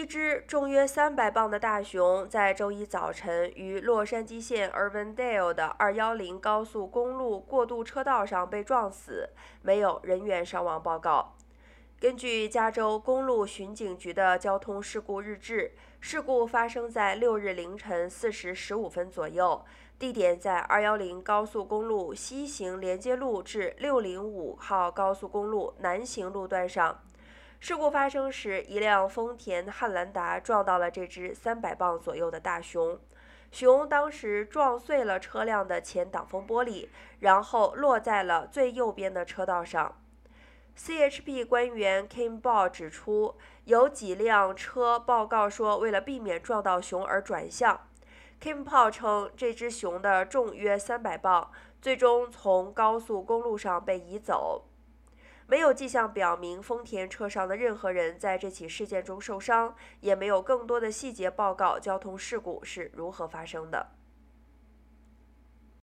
一只重约三百磅的大熊在周一早晨于洛杉矶县 Irvindale 的210高速公路过渡车道上被撞死，没有人员伤亡报告。根据加州公路巡警局的交通事故日志，事故发生在六日凌晨四时十五分左右，地点在210高速公路西行连接路至605号高速公路南行路段上。事故发生时，一辆丰田汉兰达撞到了这只三百磅左右的大熊，熊当时撞碎了车辆的前挡风玻璃，然后落在了最右边的车道上。CHP 官员 Kim Ball 指出，有几辆车报告说，为了避免撞到熊而转向。Kim Ball 称，这只熊的重约三百磅，最终从高速公路上被移走。没有迹象表明丰田车上的任何人在这起事件中受伤，也没有更多的细节报告交通事故是如何发生的。